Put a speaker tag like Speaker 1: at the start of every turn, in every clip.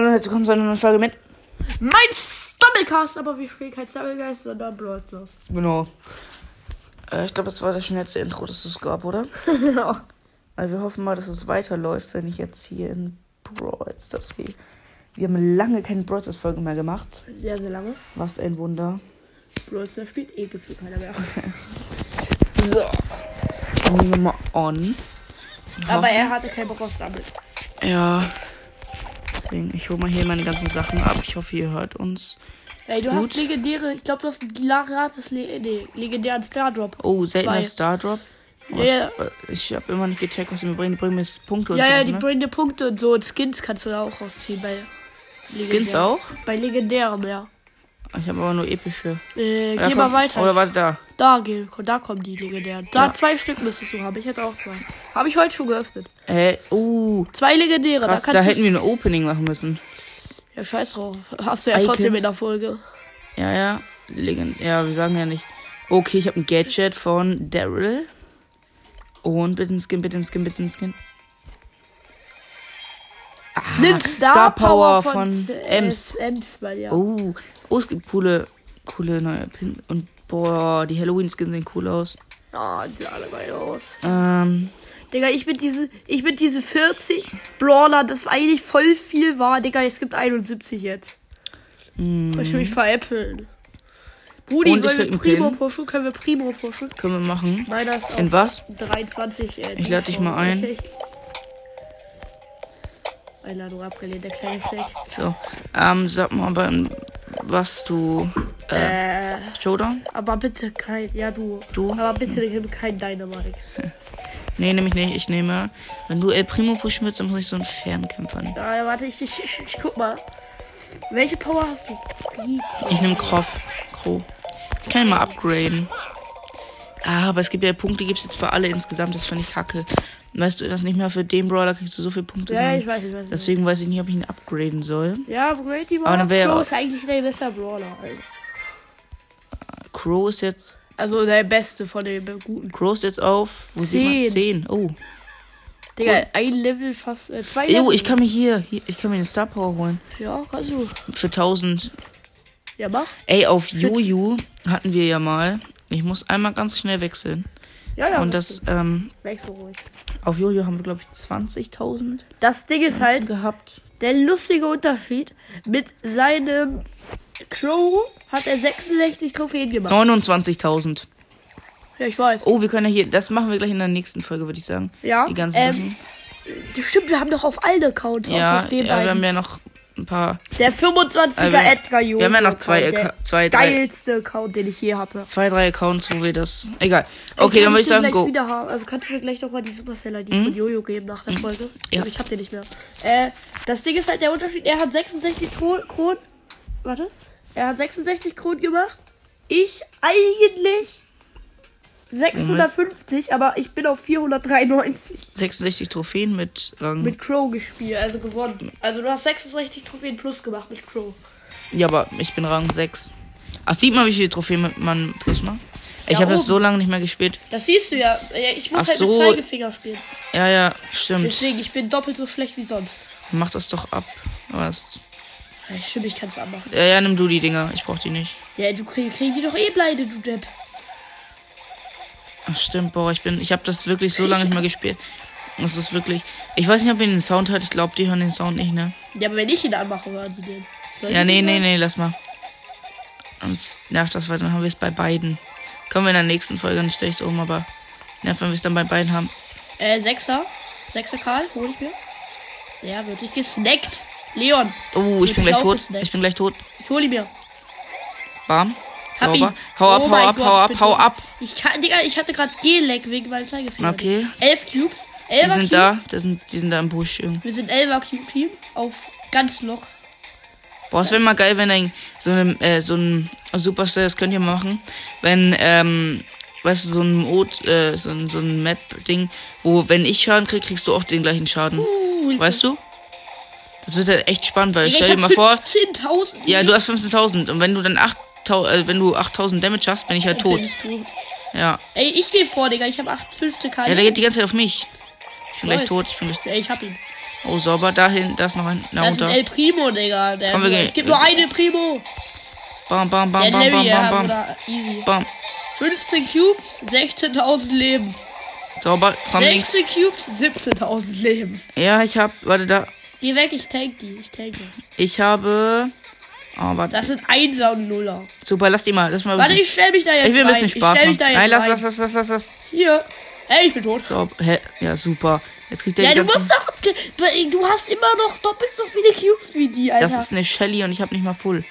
Speaker 1: Hallo und herzlich willkommen zu einer neuen Folge mit.
Speaker 2: Mein Stumblecast, aber wir spielen kein Stumblecast, sondern Brawl Stars.
Speaker 1: Genau. Äh, ich glaube, das war das schnellste Intro, das es gab, oder?
Speaker 2: Genau.
Speaker 1: Also wir hoffen mal, dass es weiterläuft, wenn ich jetzt hier in Brawl Stars gehe. Wir haben lange keine Brawl Stars Folge mehr gemacht.
Speaker 2: Sehr, sehr lange.
Speaker 1: Was ein Wunder.
Speaker 2: Brawl Stars spielt eh gefühlt keiner mehr.
Speaker 1: So. Dann nehmen wir mal on.
Speaker 2: aber er hatte keinen Bock auf Stumble.
Speaker 1: Ja. Deswegen, ich hole mal hier meine ganzen Sachen ab. Ich hoffe, ihr hört uns.
Speaker 2: Ey, du
Speaker 1: Gut.
Speaker 2: hast legendäre, ich glaube, du hast gratis Le nee, legendären Star Drop.
Speaker 1: Oh, seltener
Speaker 2: Zwei.
Speaker 1: Star Drop. Oh,
Speaker 2: Ja, ja.
Speaker 1: was- Ich habe immer nicht gecheckt, was sie mir bringen. Die bringen mir Punkte und
Speaker 2: Ja,
Speaker 1: so.
Speaker 2: ja, die
Speaker 1: ne?
Speaker 2: bringen dir Punkte und so. Und Skins kannst du da auch rausziehen bei
Speaker 1: Skins
Speaker 2: legendären.
Speaker 1: auch?
Speaker 2: Bei legendären, ja.
Speaker 1: Ich habe aber nur epische.
Speaker 2: Äh,
Speaker 1: Ja,
Speaker 2: geh mal weiter.
Speaker 1: Oder warte da.
Speaker 2: Da, da kommen die legendären. Da
Speaker 1: Ja.
Speaker 2: zwei Stück müsstest du haben. Ich hätte auch zwei. Habe ich heute schon geöffnet.
Speaker 1: Äh, uh,
Speaker 2: Zwei legendäre.
Speaker 1: krass,
Speaker 2: da
Speaker 1: da, hätten wir ein Opening machen müssen.
Speaker 2: Ja, scheiß drauf. Hast du ja
Speaker 1: Icon.
Speaker 2: trotzdem in der Folge.
Speaker 1: Ja, ja. Legend. Ja, wir sagen ja nicht. Okay, ich habe ein Gadget von Daryl. Und bitte ein Skin, bitte ein Skin, bitte ein Skin. Ah,
Speaker 2: Nimm Star, Power von,
Speaker 1: Ems.
Speaker 2: Ems. Ems, weil ja.
Speaker 1: Oh, oh, es gibt coole, coole neue Pin. Und boah, die Halloween-Skins sehen cool aus.
Speaker 2: Ah, die sehen alle geil aus.
Speaker 1: Ähm,
Speaker 2: Digga, ich bin diese, ich bin diese 40 Brawler, das eigentlich voll viel war. Digga, es gibt 71 jetzt.
Speaker 1: mh,
Speaker 2: Ich will mich veräppeln. Brudi,
Speaker 1: Und
Speaker 2: wollen wir Primo pushen? Können wir Primo pushen?
Speaker 1: können wir machen.
Speaker 2: Meiner ist auch
Speaker 1: In was?
Speaker 2: 23. Äh,
Speaker 1: Ich lade dich mal ein.
Speaker 2: Einladung abgelehnt, der kleine Fleck.
Speaker 1: So. Ähm, sag mal, in was du. Äh,
Speaker 2: Äh,
Speaker 1: Showdown?
Speaker 2: aber bitte kein, ja du.
Speaker 1: Du?
Speaker 2: Aber bitte nimm kein Dynamite.
Speaker 1: Nee, nehme ich nicht. Ich nehme. Wenn du El Primo pushen willst, dann muss ich so einen Fernkämpfer nehmen.
Speaker 2: Ja, ja, warte, ich, ich, ich, ich guck mal. Welche Power hast du? Die.
Speaker 1: Ich nehme Kroff. Kro. Ich kann ihn mal upgraden. Ah, aber es gibt ja Punkte, gibt es jetzt für alle insgesamt. Das finde ich kacke. Weißt du, das nicht mehr für den Brawler kriegst du so viele Punkte.
Speaker 2: Ja, ich weiß, ich weiß.
Speaker 1: Deswegen weiß ich nicht, ob ich ihn upgraden soll.
Speaker 2: Ja, Brady
Speaker 1: Aber dann wär ja
Speaker 2: Crow
Speaker 1: auch-
Speaker 2: ist eigentlich der beste Brawler. Also.
Speaker 1: Crow ist jetzt.
Speaker 2: also der beste von den guten.
Speaker 1: Crow ist jetzt auf. Wo sieht man?
Speaker 2: Zehn.
Speaker 1: 10. Oh.
Speaker 2: Digga, ein Level fast. Äh, zwei
Speaker 1: Jo,
Speaker 2: Level.
Speaker 1: ich kann mir hier, hier. Ich kann mir eine Star Power holen.
Speaker 2: Ja, kannst du.
Speaker 1: Für 1000.
Speaker 2: Ja, mach.
Speaker 1: Ey, auf Juju hatten wir ja mal. Ich muss einmal ganz schnell wechseln.
Speaker 2: Ja, ja.
Speaker 1: Und das, ähm,
Speaker 2: Wechsel ruhig.
Speaker 1: auf Jojo haben wir, glaube ich, 20.000
Speaker 2: Das Ding ist halt
Speaker 1: gehabt.
Speaker 2: der lustige Unterschied. Mit seinem Crow hat er 66 Trophäen gemacht.
Speaker 1: 29.000.
Speaker 2: Ja, ich weiß.
Speaker 1: Oh, wir können ja hier, das machen wir gleich in der nächsten Folge, würde ich sagen.
Speaker 2: Ja,
Speaker 1: Die ganzen
Speaker 2: ähm, Stimmt, wir haben doch auf allen Accounts,
Speaker 1: Sachen. Ja,
Speaker 2: auf den
Speaker 1: ja, wir haben
Speaker 2: beiden.
Speaker 1: ja noch ein paar,
Speaker 2: Der 25er
Speaker 1: Also,
Speaker 2: Edgar Jojo.
Speaker 1: wir haben ja noch zwei,
Speaker 2: Account,
Speaker 1: zwei, drei,
Speaker 2: geilste Account, den ich je hatte.
Speaker 1: zwei, drei Accounts, wo wir das, egal. Okay,
Speaker 2: kann
Speaker 1: dann würde ich sagen, go.
Speaker 2: Wieder haben? Also kannst du mir gleich noch mal die Supercell ID
Speaker 1: Mhm.
Speaker 2: von Jojo geben nach der Folge?
Speaker 1: Ja.
Speaker 2: Also ich hab den nicht mehr. Äh, das Ding ist halt der Unterschied, er hat 66 Kro- Kronen. Warte. Er hat 66 Kronen gemacht. Ich eigentlich 650, aber ich bin auf 493
Speaker 1: 66 Trophäen mit Rang.
Speaker 2: mit Crow gespielt, also gewonnen. Also du hast 66 Trophäen plus gemacht mit Crow.
Speaker 1: ja, aber ich bin Rang 6. Ach, sieht man, wie viele Trophäen mit man plus macht? Ich
Speaker 2: Ja,
Speaker 1: habe das so lange nicht mehr gespielt.
Speaker 2: Das siehst du ja. Ich muss
Speaker 1: Ach
Speaker 2: halt mit
Speaker 1: so.
Speaker 2: Zeigefinger spielen.
Speaker 1: Ja, ja, stimmt.
Speaker 2: Deswegen, ich bin doppelt so schlecht wie sonst.
Speaker 1: Mach das doch ab. Was?
Speaker 2: Ja, stimmt, ich kann es anmachen.
Speaker 1: Ja, ja, nimm du die Dinger. Ich brauch die nicht.
Speaker 2: Ja, du krieg, kriegen die doch eh pleite, du Depp.
Speaker 1: Ach, stimmt, boah, ich bin, ich habe das wirklich so lange nicht mehr gespielt. Das ist wirklich. Ich weiß nicht, ob ihr den Sound hört. Ich glaube, die hören den Sound nicht, ne?
Speaker 2: Ja, aber wenn ich ihn anmache, hören sie den. Soll
Speaker 1: Ja, nee, nee, nee, lass mal. Sonst nervt das, weil dann haben wir es bei beiden. Kommen wir in der nächsten Folge, dann stelle ich es um, aber es nervt, wenn wir es dann bei beiden haben.
Speaker 2: Äh, Sechser. Sechser Karl, hol ich mir. Ja, wird dich gesnackt. Leon,
Speaker 1: Oh, ich bin gleich tot. Ich bin gleich tot.
Speaker 2: ich hol ihn mir.
Speaker 1: Bam. Sauber. Hau ab,
Speaker 2: Oh
Speaker 1: hau ab,
Speaker 2: Gott,
Speaker 1: hau ab, hau ab.
Speaker 2: Ich kann, Digga, ich hatte gerade G-Lag wegen meinem Zeigefinger.
Speaker 1: Okay.
Speaker 2: Elf Cubes.
Speaker 1: Die
Speaker 2: Elfer
Speaker 1: sind
Speaker 2: Cube.
Speaker 1: da. Die sind, die sind da im Busch irgendwie.
Speaker 2: Wir sind Elfer Cube Team auf ganz lock.
Speaker 1: Boah, es wäre mal geil, wenn ein so ein äh, so ein Superstar, das könnt ihr machen, wenn ähm, weißt du so ein Mod, äh, so ein so ein Map Ding, wo wenn ich Schaden krieg, kriegst du auch den gleichen Schaden.
Speaker 2: Uh,
Speaker 1: Weißt du? Das wird halt echt spannend, weil
Speaker 2: Digga,
Speaker 1: stell dir
Speaker 2: ich
Speaker 1: mal vor,
Speaker 2: 15.000.
Speaker 1: ja, du hast 15.000 und wenn du dann 8.000 äh, wenn du 8.000 Damage hast, bin ich halt tot. Ja.
Speaker 2: Ey, ich gehe vor, Digga. Ich habe 8 15 K.
Speaker 1: Ja, der geht die ganze Zeit auf mich. Ich bin gleich
Speaker 2: weiß.
Speaker 1: tot, ich bin gleich
Speaker 2: Ja, ich hab ihn.
Speaker 1: Oh, sauber. Dahin, da ist noch ein. Na,
Speaker 2: Das ist ein. El Primo, Digga. Der
Speaker 1: Komm, wir gehen-
Speaker 2: es gibt nur einen Primo.
Speaker 1: Bam, bam, bam, bam, bam, bam, bam.
Speaker 2: easy.
Speaker 1: Bam.
Speaker 2: 15 Cubes, 16.000 Leben.
Speaker 1: Sauber. Komm links.
Speaker 2: 16 Cubes, 17.000 Leben.
Speaker 1: Ja, ich hab. Warte, da.
Speaker 2: Geh weg, ich tank die. Ich tanke.
Speaker 1: Ich habe. Oh, warte.
Speaker 2: Das sind Einser und Nuller.
Speaker 1: Super, lass die mal. Lass mal
Speaker 2: Warte, ich stell mich da jetzt
Speaker 1: ich will ein
Speaker 2: rein.
Speaker 1: bisschen
Speaker 2: ich
Speaker 1: Spaß
Speaker 2: stell
Speaker 1: machen.
Speaker 2: mich da jetzt
Speaker 1: Nein, lass, lass, lass, lass, lass, lass.
Speaker 2: Hier. Hey, ich bin tot.
Speaker 1: So, hä? Ja, super. Jetzt kriegt der
Speaker 2: Ja,
Speaker 1: die
Speaker 2: du musst doch. Du hast immer noch doppelt so viele Cubes wie die, Alter.
Speaker 1: Das ist eine Shelly und ich habe nicht mal full.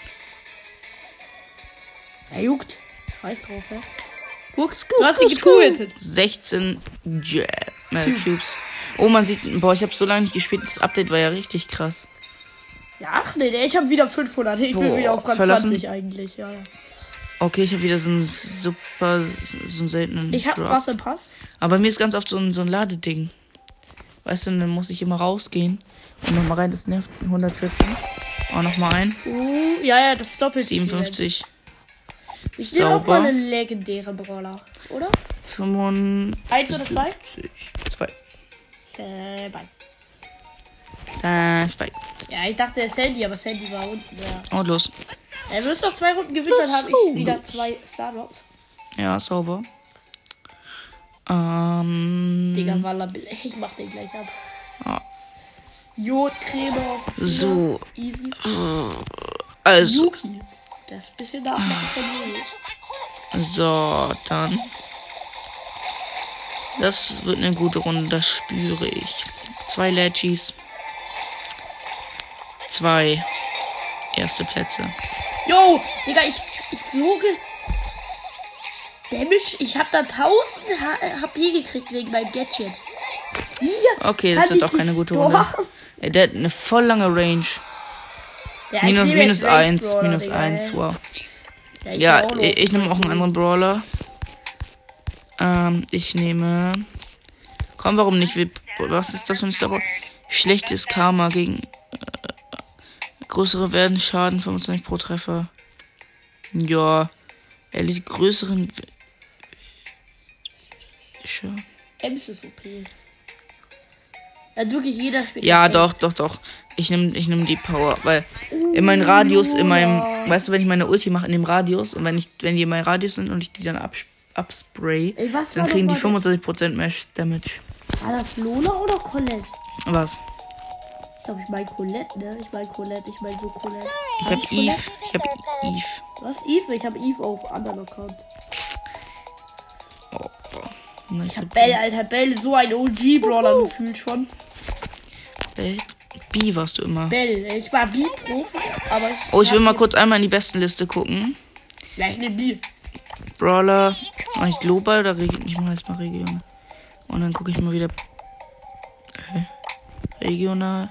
Speaker 2: Er juckt. Scheiß drauf, hä? Guck, du hast
Speaker 1: scoop.
Speaker 2: getuetet.
Speaker 1: 16 Jam äh, Cubes. Oh, man sieht, boah, ich habe so lange nicht gespielt. Das Update war ja richtig krass.
Speaker 2: Ja, ach nee, ich habe wieder 500. Ich
Speaker 1: boah, bin
Speaker 2: wieder auf Rang 20 eigentlich, ja.
Speaker 1: Okay, ich habe wieder so einen super, so einen seltenen.
Speaker 2: Ich habe Wasserpass.
Speaker 1: Aber mir ist ganz oft so ein, so ein Ladeding. Weißt du, dann muss ich immer rausgehen und nochmal rein. Das nervt 114. Oh, nochmal ein.
Speaker 2: Uh, ja, ja, das doppelt.
Speaker 1: 57.
Speaker 2: Ich sehe auch mal eine legendäre Brawler, oder?
Speaker 1: 55.
Speaker 2: 1 oder
Speaker 1: 2?
Speaker 2: Äh, bei.
Speaker 1: Äh.
Speaker 2: Ja, ich dachte, der Sandy, aber Sandy war unten. Ja.
Speaker 1: Und los.
Speaker 2: Er müsste noch zwei Runden gewinnen, dann habe ich wieder zwei Star Drops.
Speaker 1: Ja, sauber. Ähm.
Speaker 2: Digga, Walla, ich mach den gleich ab.
Speaker 1: Ah.
Speaker 2: Jodcreme.
Speaker 1: So.
Speaker 2: Easy.
Speaker 1: Also,
Speaker 2: Yuki. Das ist ein bisschen nachmachen von Yuki.
Speaker 1: so, dann. Das wird eine gute Runde, das spüre ich. Zwei Legis. Zwei erste Plätze.
Speaker 2: Yo, Digga, ich, ich so ge... Damage, ich hab da 1000 H- HP gekriegt wegen meinem Gadget. Hier.
Speaker 1: Okay, das wird doch keine gute. Runde. Ey, der hat eine voll lange Range.
Speaker 2: Ja,
Speaker 1: Minus, minus
Speaker 2: jetzt Range
Speaker 1: 1,
Speaker 2: Brawler,
Speaker 1: minus
Speaker 2: Digga,
Speaker 1: 1,
Speaker 2: ey.
Speaker 1: wow.
Speaker 2: Ja, ich,
Speaker 1: Ja,
Speaker 2: auch
Speaker 1: ich, nehme auch einen anderen Brawler. Ähm, ich nehme. Komm, warum nicht? Was ist das für ein Star Schlechtes Karma gegen. Äh, größere werden Schaden 25 pro Treffer. Ja. Er liegt größeren. Sure.
Speaker 2: Ems ist OP. Also wirklich jeder spielt.
Speaker 1: Ja, doch, doch, doch. Ich nehme ich nehm die Power, weil in meinem Radius, in meinem, weißt du, wenn ich meine Ulti mache in dem Radius und wenn ich, wenn die in meinem Radius sind und ich die dann abs- abspray,
Speaker 2: Ey, was
Speaker 1: dann
Speaker 2: war
Speaker 1: kriegen die
Speaker 2: noch mal-
Speaker 1: 25% mehr Damage.
Speaker 2: War das Lola oder Colette?
Speaker 1: Was?
Speaker 2: Ich glaube, ich meine Colette, ne? Ich meine Colette, ich meine so Colette.
Speaker 1: Ich
Speaker 2: Hab
Speaker 1: hab? Eve. Ich hab Eve.
Speaker 2: Was? Eve? Ich habe Eve auf anderen Account.
Speaker 1: Oh, boah. Nice
Speaker 2: Bell, Alter, Bell ist so ein OG-Brawler gefühlt schon.
Speaker 1: Bell. B warst du immer.
Speaker 2: Bell, ich war B-Profi, aber ich.
Speaker 1: Oh, ich will
Speaker 2: hab
Speaker 1: mal kurz einmal in die Bestenliste gucken.
Speaker 2: Ja, ich nehm B.
Speaker 1: Brawler. Mach ich Global oder Region? Ich mach jetzt mal Region. Und dann gucke ich mal wieder. Hä? Regional.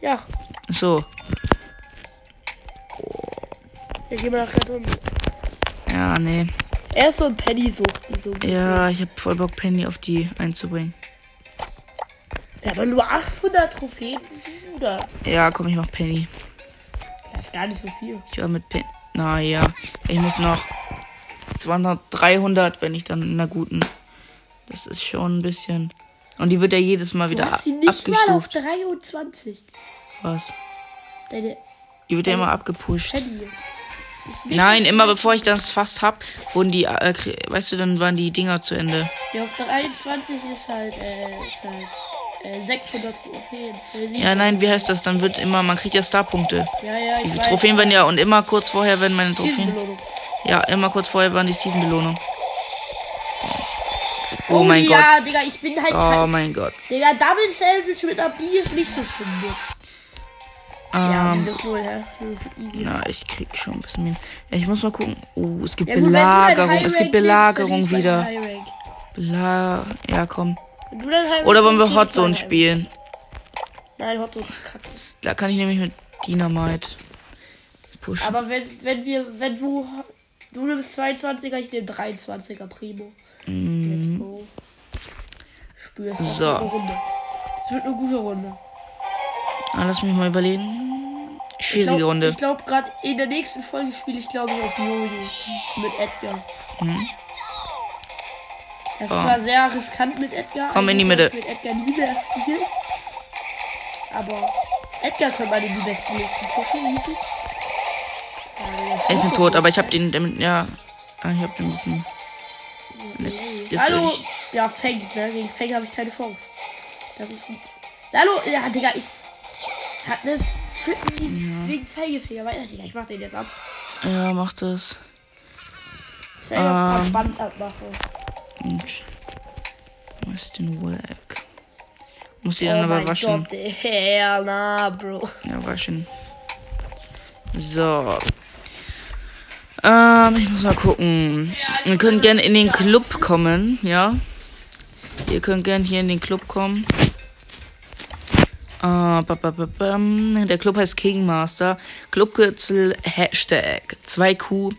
Speaker 2: Ja,
Speaker 1: So.
Speaker 2: wir gehen mal nach Rettung.
Speaker 1: Ja, nee.
Speaker 2: Er ist so ein Penny-Sucht. So ein bisschen.
Speaker 1: Ja, ich hab voll Bock, Penny auf die einzubringen.
Speaker 2: Ja, aber nur 800 Trophäen, Bruder.
Speaker 1: Ja, komm, ich mach Penny.
Speaker 2: Das ist gar nicht so viel.
Speaker 1: Ich war mit Penny. Naja, ich muss noch 200, 300, wenn ich dann in einer guten. Das ist schon ein bisschen. Und die wird ja jedes Mal
Speaker 2: Du
Speaker 1: wieder
Speaker 2: hast sie nicht mal auf
Speaker 1: abgestuft.
Speaker 2: 23.
Speaker 1: Was?
Speaker 2: Deine
Speaker 1: Die wird ja immer abgepusht. Nein, immer bevor ich das fast hab, wurden die, äh, weißt du, dann waren die Dinger zu Ende.
Speaker 2: Ja, auf 23 ist halt, äh, ist halt äh, 600 Trophäen. Äh,
Speaker 1: Ja, nein, wie heißt das? Dann wird immer, man kriegt ja Starpunkte.
Speaker 2: Ja, ja, ich
Speaker 1: Die
Speaker 2: weiß.
Speaker 1: Trophäen werden ja, und immer kurz vorher werden meine Trophäen. Ja, immer kurz vorher waren die Season-Belohnung. Oh,
Speaker 2: Oh,
Speaker 1: mein
Speaker 2: ja, Digga, ich bin halt
Speaker 1: Gott. Oh mein Gott.
Speaker 2: Digga, Double Sandwich mit einer B ist nicht so schlimm jetzt. Ja,
Speaker 1: Ähm,
Speaker 2: ja.
Speaker 1: Na, ich krieg schon ein bisschen mehr. Ja, ich muss mal gucken. Oh, es gibt
Speaker 2: Ja, gut,
Speaker 1: Belagerung. Es gibt Belagerung wieder. Bela ja, komm. Oder wollen wir
Speaker 2: High Rank.
Speaker 1: spielen?
Speaker 2: Nein, Hotzone ist kacke.
Speaker 1: Da kann ich nämlich mit Dynamite pushen.
Speaker 2: Aber wenn, wenn wir, wenn du, du nimmst 22er, ich nehme 23er Primo. Let's go. Spürst du.
Speaker 1: So.
Speaker 2: Eine Runde. Es wird eine gute Runde.
Speaker 1: Ah, lass mich mal überlegen.
Speaker 2: Ich
Speaker 1: Schwierige
Speaker 2: glaub,
Speaker 1: Runde.
Speaker 2: Ich glaube, gerade in der nächsten Folge spiele ich, glaube ich, auf Jojo mit Edgar.
Speaker 1: Mhm.
Speaker 2: Das
Speaker 1: Oh.
Speaker 2: ist zwar sehr riskant mit Edgar.
Speaker 1: Komm in die Mitte.
Speaker 2: ich Mit Edgar nie mehr spielen. Aber Edgar können wir in die besten Listen pushen. Ja,
Speaker 1: Ich bin tot, aber ich hab den, damit, ja, ah, ich hab den ein bisschen. Jetzt, jetzt
Speaker 2: Hallo!
Speaker 1: soll
Speaker 2: Ja, Fang, ne? Gegen Fang habe ich keine Chance. Das ist ein. Hallo! Ja, Digga, ich. Ich hatte eine Fitten wegen Zeigefinger. Weiter, Digga, ich mach den jetzt ab.
Speaker 1: Ich, ja, mach das.
Speaker 2: Ich ja
Speaker 1: Ähm.
Speaker 2: Verband abmachen.
Speaker 1: Und. Wo ist denn Wack? Muss die
Speaker 2: Oh
Speaker 1: dann aber
Speaker 2: mein
Speaker 1: waschen.
Speaker 2: Gott, Digga, na, Bro.
Speaker 1: Ja, waschen. So. Ähm, ich muss mal gucken. Ihr könnt gerne in den Club kommen, ja. Ihr könnt gerne hier in den Club kommen. Äh, bam. Der Club heißt King Master. Clubkürzel Hashtag 2Q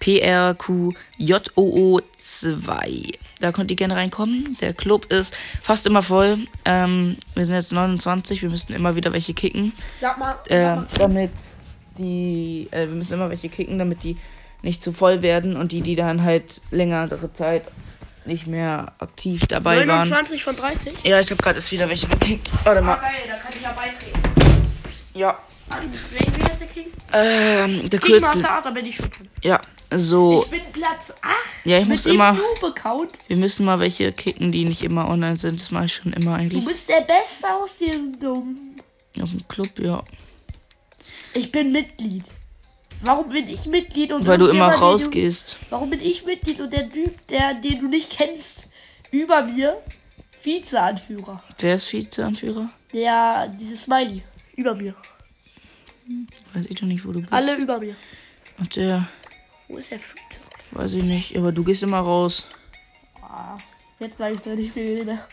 Speaker 1: PRQ JOO 2. Da könnt ihr gerne reinkommen. Der Club ist fast immer voll. Ähm, wir sind jetzt 29. Wir müssen immer wieder welche kicken.
Speaker 2: Sag mal,
Speaker 1: Äh,
Speaker 2: sag mal
Speaker 1: damit die, äh, wir müssen immer welche kicken, damit die nicht zu voll werden und die, die dann halt längere Zeit nicht mehr aktiv dabei waren.
Speaker 2: 29 von 30?
Speaker 1: Ja, ich habe gerade erst wieder welche gekickt. Warte mal.
Speaker 2: geil, da kann ich ja beitreten.
Speaker 1: Ja.
Speaker 2: Wen wie heißt der King?
Speaker 1: Ähm, der
Speaker 2: King
Speaker 1: Kürzel.
Speaker 2: Master bin ich schon.
Speaker 1: Ja, so.
Speaker 2: Ich bin Platz 8.
Speaker 1: Ja, ich muss immer. Wir müssen mal welche kicken, die nicht immer online sind. Das mache ich schon immer
Speaker 2: Du
Speaker 1: eigentlich.
Speaker 2: bist der Beste aus dem Dumm.
Speaker 1: Auf dem Club, ja.
Speaker 2: Ich bin Mitglied. Warum bin ich Mitglied und
Speaker 1: Weil du immer rausgehst.
Speaker 2: Du, warum bin ich Mitglied und der Typ, der, den du nicht kennst, über mir Vizeanführer?
Speaker 1: Wer ist Vizeanführer?
Speaker 2: Der, dieses Smiley. Über mir.
Speaker 1: Weiß ich doch nicht, wo du bist.
Speaker 2: Alle über mir.
Speaker 1: Und der,
Speaker 2: Wo ist der Vize?
Speaker 1: weiß ich nicht. Aber du gehst immer raus.
Speaker 2: Ah, jetzt bleib ich da nicht mehr.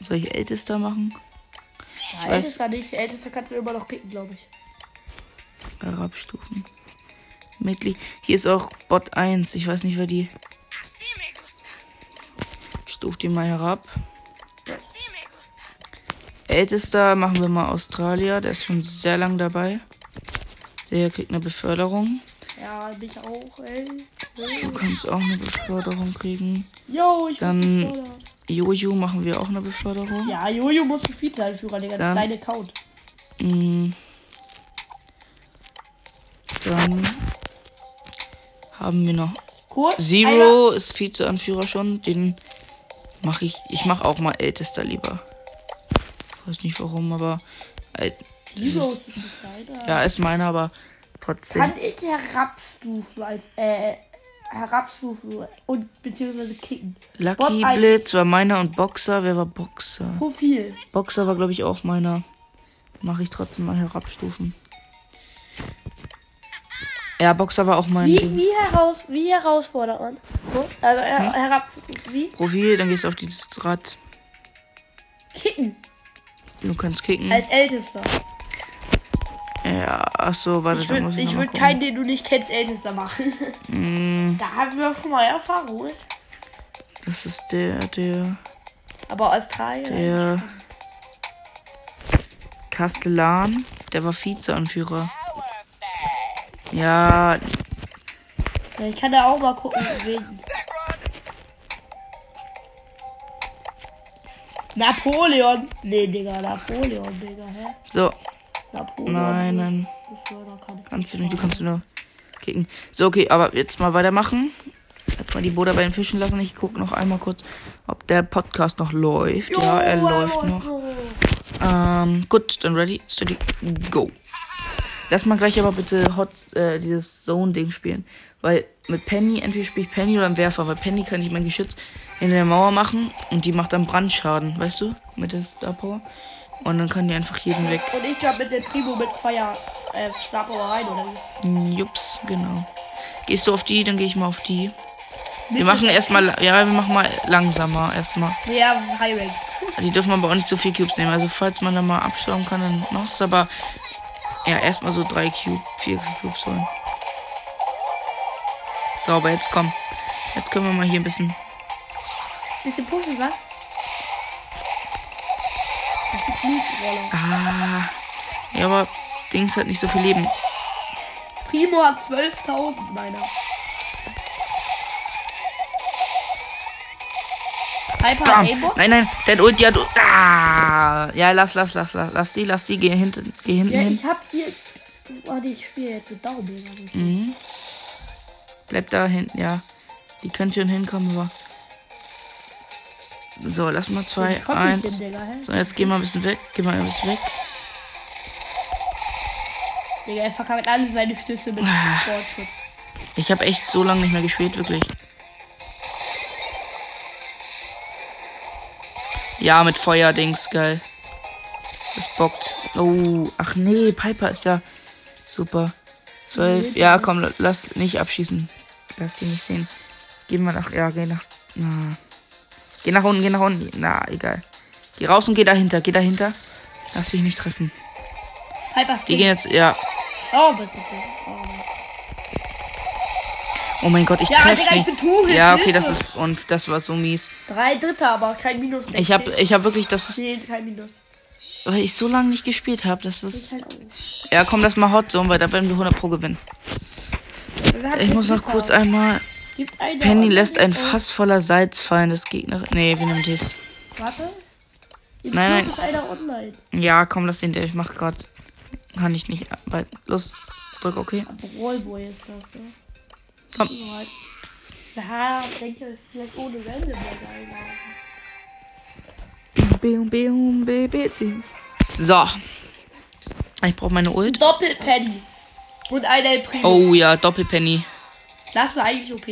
Speaker 1: Soll ich Ältester machen?
Speaker 2: Ja,
Speaker 1: weiß-
Speaker 2: Ältester nicht. Ältester kannst du immer noch kicken, glaube ich.
Speaker 1: Herabstufen. Mitglied. Hier ist auch Bot 1. Ich weiß nicht, wer die. Ich stufe die mal herab. Ältester machen wir mal Australier. Der ist schon sehr lang dabei. Der kriegt eine Beförderung.
Speaker 2: Ja, mich auch, ey.
Speaker 1: Du kannst auch eine Beförderung kriegen.
Speaker 2: Yo, ich
Speaker 1: Dann-. Jojo machen wir auch eine Beförderung.
Speaker 2: Ja, Jojo muss ein Vizeanführer, Digga.
Speaker 1: Dann-
Speaker 2: dein Account.
Speaker 1: Mm. Dann haben wir noch.
Speaker 2: Einer-
Speaker 1: Zero ist Vizeanführer schon. Den mache ich. Ich mache auch mal Ältester lieber. Ich weiß nicht warum, aber. äh, ist,
Speaker 2: ist
Speaker 1: ja, ist meiner, aber trotzdem.
Speaker 2: Kann ich herabstufen als, äh, herabstufen und beziehungsweise kicken.
Speaker 1: Lucky
Speaker 2: eins.
Speaker 1: Blitz war meiner und Boxer. Wer war Boxer?
Speaker 2: Profil.
Speaker 1: Boxer war, glaube ich, auch meiner. Mache ich trotzdem mal herabstufen. Ja, Boxer war auch mein
Speaker 2: Wie,
Speaker 1: Ding.
Speaker 2: wie, heraus, wie herausfordert man? So, also her,
Speaker 1: Hm?
Speaker 2: herabstufen. Wie?
Speaker 1: Profil, dann gehst du auf dieses Rad.
Speaker 2: Kicken.
Speaker 1: Du kannst kicken.
Speaker 2: Als Ältester.
Speaker 1: Ja, ach so, warte,
Speaker 2: Ich
Speaker 1: da
Speaker 2: würde
Speaker 1: muss ich
Speaker 2: ich
Speaker 1: noch mal
Speaker 2: würd
Speaker 1: gucken.
Speaker 2: keinen, den du nicht kennst, Ältester machen.
Speaker 1: Mm,
Speaker 2: da haben wir schon mal Erfahrung
Speaker 1: das ist der, der,
Speaker 2: Aber Australien.
Speaker 1: der Kastellan, der war Vizeanführer. Ja,
Speaker 2: Ich kann da auch mal gucken, wen. Napoleon. Nee, Digga, Napoleon, Digga, hä?
Speaker 1: so,
Speaker 2: Napoleon.
Speaker 1: nein, nein, kannst du nicht, du kannst nur kicken. So, okay, aber jetzt mal weitermachen. Jetzt mal die Butter bei den Fischen lassen. Ich gucke noch einmal kurz, ob der Podcast noch läuft. ja, er läuft noch. Ähm, gut, dann ready, steady, go. Lass mal gleich aber bitte Hot, äh, dieses Zone-Ding spielen. Weil mit Penny, entweder spiele ich Penny oder im Werfer, weil Penny kann ich mein Geschütz hinter der Mauer machen und die macht dann Brandschaden, weißt du? Mit der Star Power. Und dann kann die einfach jeden weg.
Speaker 2: Und ich jump mit dem Primo mit Feuer, äh, Star Power rein, oder wie?
Speaker 1: Jups, genau. Gehst du auf die, dann gehe ich mal auf die. Wir
Speaker 2: Mit
Speaker 1: machen
Speaker 2: dem-
Speaker 1: erstmal, ja, wir machen mal langsamer erstmal.
Speaker 2: Ja, High Rank.
Speaker 1: Also die dürfen aber auch nicht so viel Cubes nehmen. Also falls man da mal abstauben kann, dann mach's. Aber ja, erstmal so drei Cube, vier Cubes holen. Sauber, jetzt komm. Jetzt können wir mal hier ein bisschen.
Speaker 2: Bisschen pushen, sagst Das ist nicht.
Speaker 1: Ah. Ja, aber Dings hat nicht so viel Leben.
Speaker 2: Primo hat 12.000, meiner. Piper Aimbot.
Speaker 1: Nein, nein, der hat Ulti, hat Ulti. Ah. Ja, lass, lass, lass, lass, lass die, lass die, geh hinten, geh hinten
Speaker 2: Ja,
Speaker 1: hin.
Speaker 2: ich hab hier. Warte, ich spiele jetzt mit Daumen.
Speaker 1: Mhm. Bleib da hinten, ja. Die können schon hinkommen, aber. So, lass mal zwei, eins.
Speaker 2: hin, Digga?
Speaker 1: So, jetzt geh mal ein bisschen weg, geh mal ein bisschen weg.
Speaker 2: Digga, er verkackt alle seine Schlüsse mit
Speaker 1: Ah.
Speaker 2: Sportschutz.
Speaker 1: Ich habe echt so lange nicht mehr gespielt, wirklich. Ja, mit Feuerdings, geil. Das bockt. Oh, ach nee, Piper ist ja super. Zwölf. Ja, komm, la- lass nicht abschießen. Lass die nicht sehen. Geh mal nach. Ja, geh nach. Na. Geh nach unten, geh nach unten. Na, egal. Geh raus und geh dahinter, geh dahinter. Lass dich nicht treffen.
Speaker 2: Piper
Speaker 1: Die gehen jetzt. Ja.
Speaker 2: Oh, was ist das? Oh.
Speaker 1: Oh mein Gott, ich
Speaker 2: Ja,
Speaker 1: treffe
Speaker 2: Digga, ich
Speaker 1: nicht.
Speaker 2: Tore.
Speaker 1: Ja, okay, das ist. Und das war so mies.
Speaker 2: Drei Dritte, aber kein Minus.
Speaker 1: Ich habe ich hab wirklich, das ist,
Speaker 2: Nee, kein Minus.
Speaker 1: weil ich so lange nicht gespielt habe, das
Speaker 2: Ich,
Speaker 1: ist.
Speaker 2: halt.
Speaker 1: Ja, komm, lass mal Hot Zone, weil da werden wir 100 Pro gewinnen. Ich muss noch kurz einmal. Penny lässt ein Fass voller Salz fallen des Gegners. Nee, wir nehmen das.
Speaker 2: Warte.
Speaker 1: Nein,
Speaker 2: online.
Speaker 1: Ja, komm, lass den, der. Ich mach grad. Kann ich nicht. Weil, los, drück, okay.
Speaker 2: Rollboy ist das, ne?
Speaker 1: Komm.
Speaker 2: Ja, ich denke, vielleicht ohne einladen.
Speaker 1: Beum, beum, be, be, be. So. Ich brauche meine Ult.
Speaker 2: Doppelpenny. Und ein El Primo.
Speaker 1: Oh ja, Doppelpenny.
Speaker 2: Das war eigentlich OP.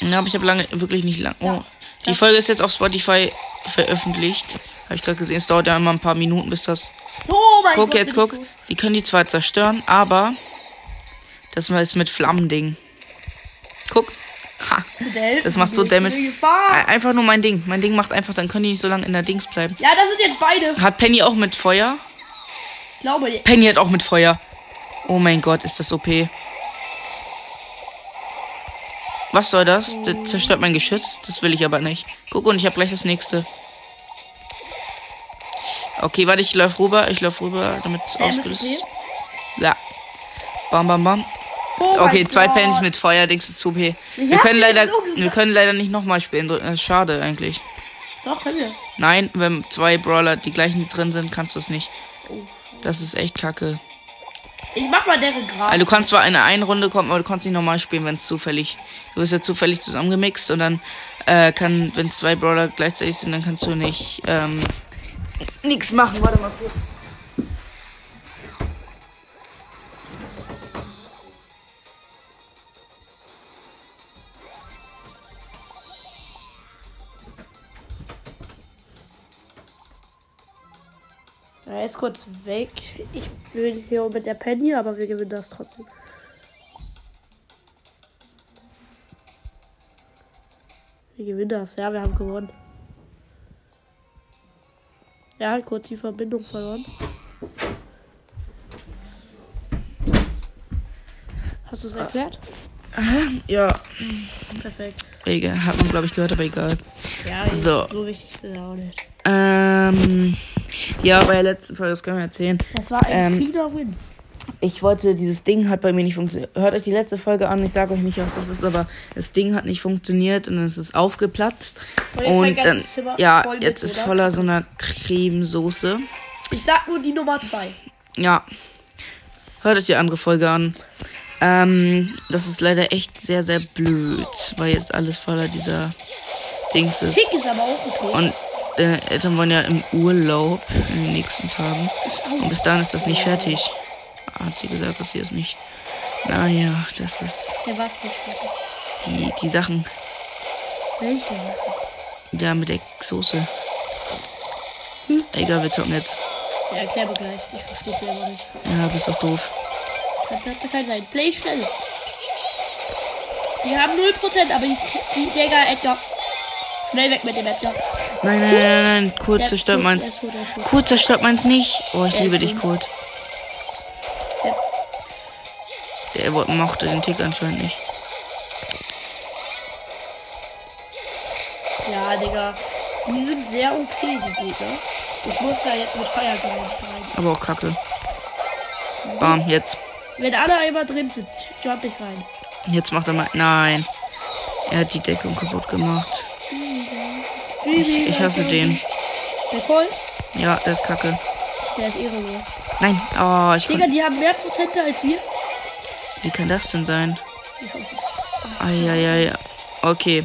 Speaker 1: Ja, aber ich habe lange, wirklich nicht lang. Oh. Die Folge ist jetzt auf Spotify veröffentlicht. Habe ich gerade gesehen. Es dauert ja immer ein paar Minuten, bis das.
Speaker 2: Oh mein
Speaker 1: Guck,
Speaker 2: Gott.
Speaker 1: jetzt
Speaker 2: bin ich
Speaker 1: guck. Die können die zwar zerstören, aber. Das war jetzt mit Flammending. Guck. Ha. Das macht so Damage. Einfach nur mein Ding. Mein Ding macht einfach, dann können die nicht so lange in der Dings bleiben.
Speaker 2: Ja, das sind jetzt beide.
Speaker 1: Hat Penny auch mit Feuer?
Speaker 2: Ich glaube,
Speaker 1: Penny hat auch mit Feuer. Oh mein Gott, ist das OP. Was soll das? Das zerstört mein Geschütz. Das will ich aber nicht. Guck, und ich habe gleich das nächste. Okay, warte, ich lauf rüber. Ich lauf rüber, damit es ausgelöst ist. Ja. Bam, bam, bam.
Speaker 2: Oh
Speaker 1: Okay, zwei. Pens mit Feuer, Dings ist zu OP. Wir können leider,
Speaker 2: so
Speaker 1: wir können leider nicht nochmal spielen. drücken. Das ist schade eigentlich.
Speaker 2: Doch, können wir.
Speaker 1: Nein, wenn zwei Brawler die gleichen drin sind, kannst du es nicht.
Speaker 2: Oh.
Speaker 1: Das ist echt kacke.
Speaker 2: Ich mach mal deren Graf.
Speaker 1: Also du kannst zwar in eine Runde kommen, aber du kannst nicht normal spielen, wenn es zufällig. Du wirst ja zufällig zusammengemixt und dann äh, kann, wenn zwei Brawler gleichzeitig sind, dann kannst du nicht ähm, nichts machen. Warte mal kurz.
Speaker 2: Kurz weg. Ich bin hier mit der Penny, aber wir gewinnen das trotzdem. Wir gewinnen das. Ja, wir haben gewonnen. Er hat kurz die Verbindung verloren. Hast du es erklärt?
Speaker 1: Ja,
Speaker 2: Perfekt.
Speaker 1: egal. Hat man, glaube ich, gehört, aber egal.
Speaker 2: Ja,
Speaker 1: So.
Speaker 2: so wichtig ist es auch nicht.
Speaker 1: Ähm, ja, bei der letzten Folge, das können wir erzählen.
Speaker 2: Das war ein
Speaker 1: Ähm,
Speaker 2: Win.
Speaker 1: Ich wollte, dieses Ding hat bei mir nicht funktioniert. Hört euch die letzte Folge an, ich sage euch nicht, was das ist, aber das Ding hat nicht funktioniert und es ist aufgeplatzt.
Speaker 2: Und jetzt
Speaker 1: Und dann,
Speaker 2: Zimmer
Speaker 1: ja, jetzt ist voller so einer Cremesoße.
Speaker 2: Ich sag nur die Nummer zwei.
Speaker 1: Ja. Hört euch die andere Folge an. Ähm, das ist leider echt sehr, sehr blöd, weil jetzt alles voller dieser Dings ist.
Speaker 2: Tick ist aber auch okay.
Speaker 1: Und äh, Eltern wollen ja im Urlaub in den nächsten Tagen. Und
Speaker 2: auch.
Speaker 1: bis dahin ist das nicht fertig. Hat sie gesagt, dass sie es nicht. Naja, das ist
Speaker 2: war's nicht.
Speaker 1: die, die Sachen.
Speaker 2: Welche?
Speaker 1: Ja, mit der Soße. Egal, wir zocken jetzt.
Speaker 2: Ja, erklär mir gleich. Ich verstehe selber nicht.
Speaker 1: Ja, bist doch doof.
Speaker 2: Kann, kann, kann sein. Play schnell. Wir haben 0%, aber die, die Digga, Edgar. Schnell weg mit dem Edgar.
Speaker 1: Nein, nein, nein, nein. Kurt zerstört meins. Kurt zerstört meins nicht. Oh, ich
Speaker 2: Der
Speaker 1: liebe dich. Kurt.
Speaker 2: Der-
Speaker 1: mochte den Tick anscheinend nicht.
Speaker 2: Ja, Digga. Die sind sehr OP, die Gegner. Ich muss da jetzt mit Feiergeist rein.
Speaker 1: Aber auch kacke. Bam, jetzt.
Speaker 2: Wenn alle einmal drin sind, jump ich rein.
Speaker 1: Jetzt macht er mal. Nein. Er hat die Deckung kaputt gemacht. Ich, ich hasse den.
Speaker 2: Der Colt,
Speaker 1: Ja, der ist kacke.
Speaker 2: der ist ehrenlos.
Speaker 1: Nein, oh, ich
Speaker 2: Digga, die haben mehr Prozente als wir.
Speaker 1: Wie kann das denn sein? Eieiei. Okay.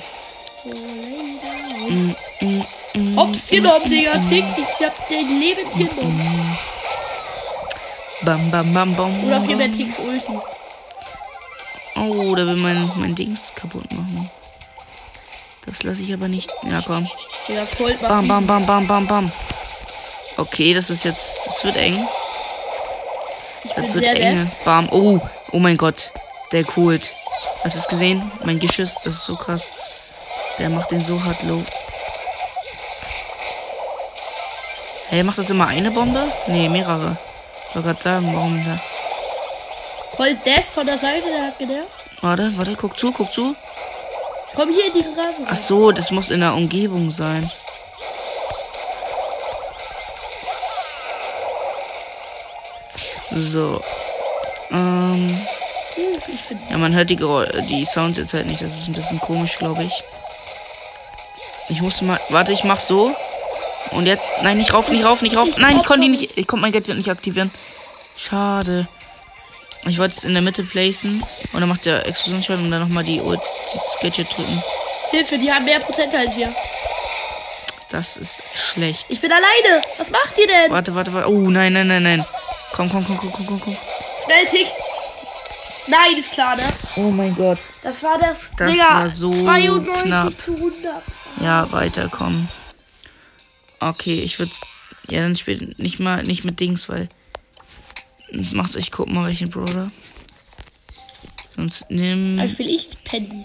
Speaker 1: Mm, mm, mm,
Speaker 2: Hops genommen, Digga. Tick, ich hab den Leben genommen.
Speaker 1: Bam, bam, bam, bam.
Speaker 2: Oder vielmehr. Ticks Ulti.
Speaker 1: Oh, der will mein, mein Dings kaputt machen. Das lasse ich aber nicht. Ja, komm.
Speaker 2: Colt macht
Speaker 1: Bam, bam, bam, bam, bam, bam. Okay, das ist jetzt. Das wird eng.
Speaker 2: Ich
Speaker 1: Das wird eng. Bam. Oh, oh mein Gott. Der coolt. Hast du es gesehen? Mein Geschiss, das ist so krass. Der macht den so hart low. Hey, macht das immer eine Bombe? Nee, mehrere. Ich wollte gerade sagen, warum da.
Speaker 2: Colt Death von der Seite, der hat genervt.
Speaker 1: Warte, warte, guck zu, guck zu.
Speaker 2: Komm hier in die Rasen.
Speaker 1: Ach so, das muss in der Umgebung sein. So. Ähm. Ja, man hört die, Geräu die Sounds jetzt halt nicht. Das ist ein bisschen komisch, glaube ich. Ich muss mal. Warte, ich mach so. Und jetzt. Nein, nicht rauf, nicht rauf, nicht rauf. Nein, ich konnte ihn nicht. Ich konnte mein Gadget nicht aktivieren. Schade. Ich wollte es in der Mitte placen. Und dann macht der Explosionsschaden und dann nochmal die, Ult- das Gadget drücken.
Speaker 2: Hilfe, die haben mehr Prozente als wir.
Speaker 1: Das ist schlecht.
Speaker 2: Ich bin alleine. Was macht ihr denn?
Speaker 1: Warte, warte, warte. Oh, nein, nein, nein, nein. Komm, komm, komm, komm, komm, komm, komm.
Speaker 2: Schnell, Tick. Nein, ist klar, ne?
Speaker 1: Oh mein Gott.
Speaker 2: Das war das,
Speaker 1: Das
Speaker 2: Digga,
Speaker 1: war so
Speaker 2: 92
Speaker 1: knapp.
Speaker 2: zu 100.
Speaker 1: Ja, weiterkommen. Okay, ich würde. Ja, dann spielt nicht mal nicht mit Dings, weil. Das macht ich guck mal welchen Brawler. Sonst nimm.
Speaker 2: Also will ich Penny.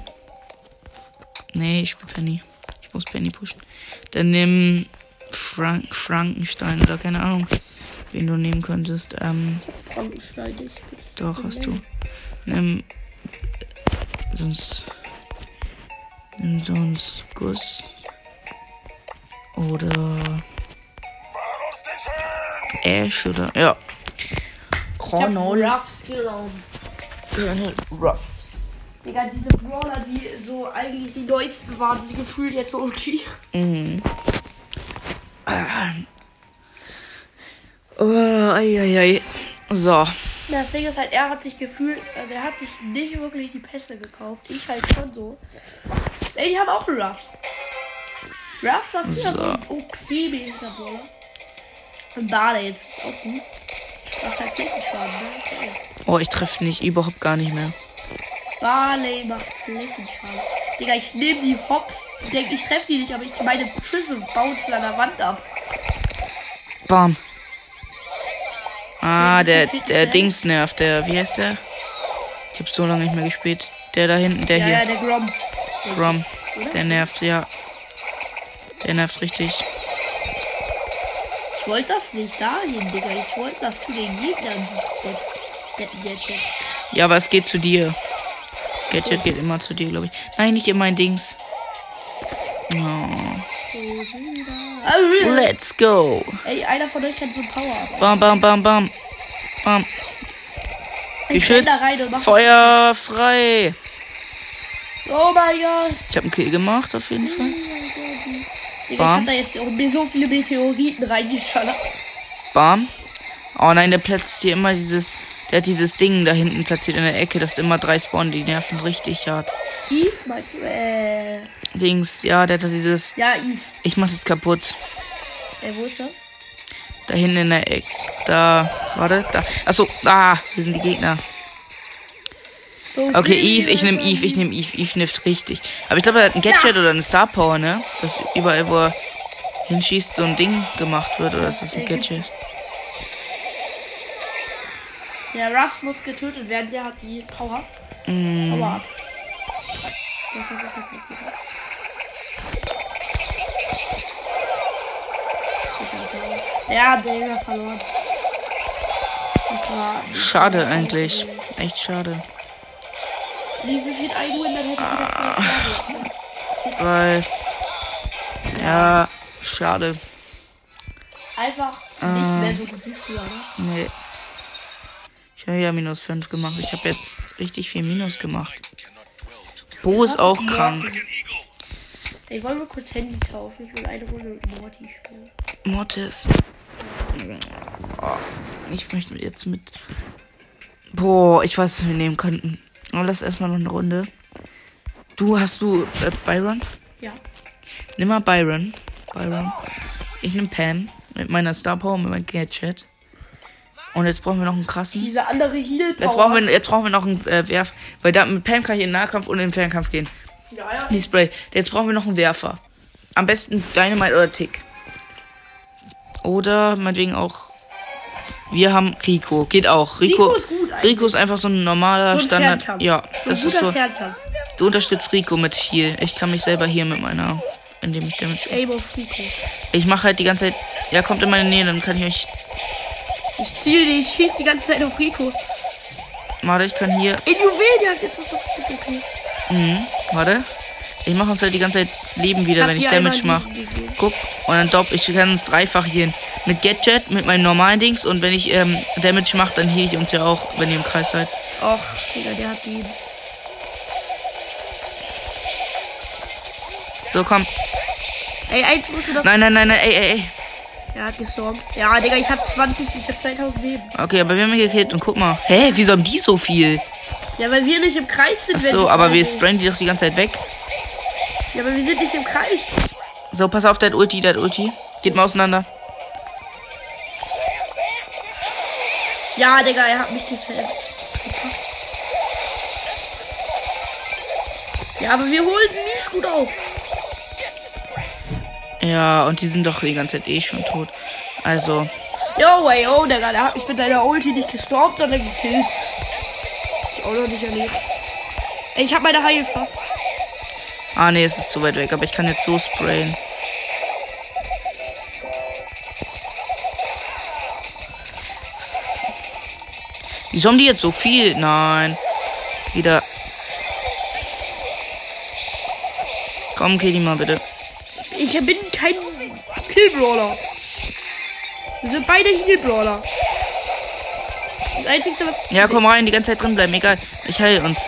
Speaker 1: Nee, ich spiel Penny. Ich muss Penny pushen. Dann nimm Frank Frankenstein oder keine Ahnung, wen du nehmen könntest. Ähm,
Speaker 2: Frankenstein ist.
Speaker 1: doch, hast du. Nimm. Sonst. Nimm sonst Guss. Oder. Ash oder. Ja.
Speaker 2: Hab Ruffs genommen.
Speaker 1: Colonel Ruffs.
Speaker 2: Digga, diese Brawler, die so eigentlich die neuesten waren, sind gefühlt jetzt so okay.
Speaker 1: Mhm. Oh, ei, ei, ei. So.
Speaker 2: Das Ding ist halt, er hat sich gefühlt, also er hat sich nicht wirklich die Pässe gekauft. Ich halt schon so. Ey, die haben auch einen Ruffs. Ruffs war früher so ein OP-mäßiger Brawler. Und Barley jetzt ist auch gut. Ja
Speaker 1: Oh, ich treffe nicht, überhaupt gar nicht mehr.
Speaker 2: Barley macht Flächenschaden. Digga, ich nehme die Hops. Ich denke, ich treffe die nicht, aber ich meine Schüsse bouncen an der Wand ab.
Speaker 1: Bam. Ah,
Speaker 2: Ja,
Speaker 1: der, der Dings nervt, der, wie heißt der? Ich hab so lange nicht mehr gespielt. Der da hinten, der
Speaker 2: Ja, ja,
Speaker 1: hier.
Speaker 2: der Grom.
Speaker 1: Rom.
Speaker 2: Oder?
Speaker 1: Der nervt, ja. Der nervt richtig.
Speaker 2: Ich wollte das nicht dahin, Digga. Ich wollte das zu den Gegnern.
Speaker 1: Ja, aber es geht zu dir. Das Gadget geht immer zu dir, glaube ich. Nein, nicht in mein Dings. Oh. Let's go.
Speaker 2: Ey, einer von euch kann so Power.
Speaker 1: Bam, bam, bam, bam. Bam.
Speaker 2: Ich renn
Speaker 1: Geschütz.
Speaker 2: da rein und mach
Speaker 1: Feuer frei.
Speaker 2: Oh mein Gott.
Speaker 1: Ich habe einen Kill gemacht, auf jeden Fall.
Speaker 2: Digga, ich hab da jetzt auch so viele Meteoriten reingeschallert.
Speaker 1: Bam. Oh nein, der platziert hier immer dieses. Der hat dieses Ding da hinten platziert in der Ecke, dass immer drei spawnen, die nerven richtig hart.
Speaker 2: Eve, meinst du? Äh,
Speaker 1: Dings, ja, der hat dieses.
Speaker 2: ja, Eve.
Speaker 1: Ich mach das kaputt.
Speaker 2: Äh, wo ist das?
Speaker 1: Da hinten in der Ecke. Da. Warte, da. Achso, ah, hier sind die Gegner. Okay, Eve, ich nehme Eve, ich nehme Eve. Eve nifft richtig. Aber ich glaube, er hat ein Gadget oder eine Star Power, ne? Dass überall, wo er hinschießt, so ein Ding gemacht wird. Oder ist das ein Gadget?
Speaker 2: Der Ruff muss getötet werden, der hat die Power.
Speaker 1: Mm,
Speaker 2: Power ab. Ja, der hat verloren.
Speaker 1: Schade eigentlich. Echt schade.
Speaker 2: Wie wie viel Einwin, dann hätte ich wieder
Speaker 1: Ah.
Speaker 2: zwei Sterne.
Speaker 1: Weil. Ja, schade.
Speaker 2: Einfach
Speaker 1: Ah.
Speaker 2: nicht mehr so gut wie früher, ne?
Speaker 1: Nee. Ich habe ja minus 5 gemacht. Ich habe jetzt richtig viel Minus gemacht. Bo ist auch krank.
Speaker 2: Ey, wollen wir kurz Handy tauschen? Ich will eine Runde mit Morty spielen.
Speaker 1: Mortis. Oh, ich möchte jetzt mit. Boah, ich weiß, was wir nehmen könnten. Aber lass erstmal noch eine Runde. Du hast du äh, Byron?
Speaker 2: Ja.
Speaker 1: Nimm mal Byron. Byron. Ich nehme Pam mit meiner Star Power, mit meinem Gadget. Und jetzt brauchen wir noch einen krassen.
Speaker 2: Diese andere Heal
Speaker 1: Jetzt brauchen wir, jetzt brauchen wir noch einen äh, Werf. Weil da mit Pam kann ich in den Nahkampf und in den Fernkampf gehen.
Speaker 2: Ja, ja.
Speaker 1: Die Spray. Jetzt brauchen wir noch einen Werfer. Am besten Dynamite oder Tick. Oder meinetwegen auch. Wir haben Rico. Geht auch. Rico,
Speaker 2: Rico ist gut.
Speaker 1: Rico ist einfach so ein normaler
Speaker 2: So ein
Speaker 1: Standard.
Speaker 2: Fernkampf.
Speaker 1: Ja,
Speaker 2: So
Speaker 1: das ist so.
Speaker 2: Fernkampf.
Speaker 1: Du unterstützt Rico mit hier. Ich kann mich selber hier mit meiner. Indem ich damit.
Speaker 2: Rico.
Speaker 1: Ich mache halt die ganze Zeit. Ja, kommt in meine Nähe, dann kann ich euch.
Speaker 2: Ich ziele die, ich schieße die ganze Zeit auf Rico.
Speaker 1: Warte, ich kann hier.
Speaker 2: In Juweljagd ist das doch richtig okay.
Speaker 1: Mhm, warte. Ich mache uns halt die ganze Zeit Leben wieder,
Speaker 2: Hab
Speaker 1: wenn ich Damage mache. Guck, und dann dopp, ich kann uns dreifach hier mit Gadget, mit meinen normalen Dings und wenn ich ähm, Damage mache, dann heal ich uns ja auch, wenn ihr im Kreis seid.
Speaker 2: Och, Digga, der hat die.
Speaker 1: So, komm.
Speaker 2: Ey, eins musst du das.
Speaker 1: Nein, nein, nein, nein, ey, ey, ey.
Speaker 2: Er hat gestormt. Ja, Digga, ich hab 20, ich hab 2000 Leben.
Speaker 1: Okay, aber wir haben ihn gekillt und guck mal. Hä, wieso haben die so viel?
Speaker 2: Ja, weil wir nicht im Kreis sind.
Speaker 1: Ach so, aber wir sprayen die doch die ganze Zeit weg.
Speaker 2: Ja, aber wir sind nicht im Kreis.
Speaker 1: So, pass auf, hat Ulti, hat Ulti. Geht mal auseinander.
Speaker 2: Ja, Digga, er hat mich gefällt. Ja, aber wir holen mies gut auf.
Speaker 1: Ja, und die sind doch die ganze Zeit eh schon tot. Also,
Speaker 2: Yo, ey, oh, Digga, der hat mich mit seiner Ulti nicht gestorbt, sondern gekillt. Ich auch noch nicht erlebt. Ey, ich hab meine Heil fast.
Speaker 1: ah nee, es ist zu weit weg, aber ich kann jetzt so sprayen. Wieso haben die jetzt so viel? Nein. Wieder. Komm, kill die mal bitte.
Speaker 2: Ich bin kein Killbrawler. Wir sind beide Heal-Brawler. Das Einzige, was.
Speaker 1: Ja, komm rein, die ganze Zeit drin bleiben. Egal, ich heile uns.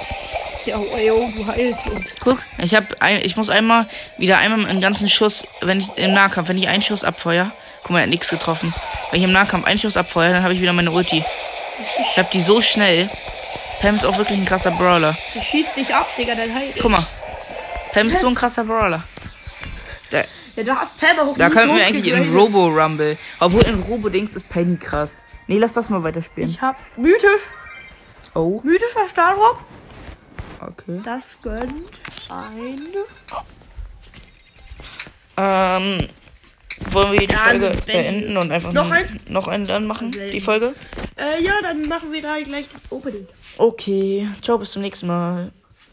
Speaker 2: Ja, oh, oh, du heilst uns.
Speaker 1: Guck, ich hab ein, ich muss einmal wieder einmal einen ganzen Schuss, wenn ich im Nahkampf, wenn ich einen Schuss abfeuer, guck mal, er hat nichts getroffen. Wenn ich im Nahkampf einen Schuss abfeuer, dann habe ich wieder meine Ulti. Ich hab die so schnell. Pam ist auch wirklich ein krasser Brawler.
Speaker 2: Du schießt dich ab, Digga, dein Heil.
Speaker 1: Guck mal. Pam ist so ein krasser Brawler. Da,
Speaker 2: Ja, du hast Pam auch
Speaker 1: da könnten wir eigentlich in. Robo Rumble. Obwohl in Robo Dings ist Penny krass. Nee, lass das mal weiterspielen.
Speaker 2: Ich hab mythisch,
Speaker 1: Oh,
Speaker 2: mythischer Stahlrock.
Speaker 1: okay.
Speaker 2: Das gönnt ein.
Speaker 1: Ähm, wollen wir die
Speaker 2: Ja,
Speaker 1: Folge beenden und einfach
Speaker 2: Noch ein?
Speaker 1: noch einen dann machen,
Speaker 2: Selten.
Speaker 1: die Folge?
Speaker 2: Äh, ja, dann machen wir da gleich das Opening.
Speaker 1: Okay, ciao, bis zum nächsten Mal.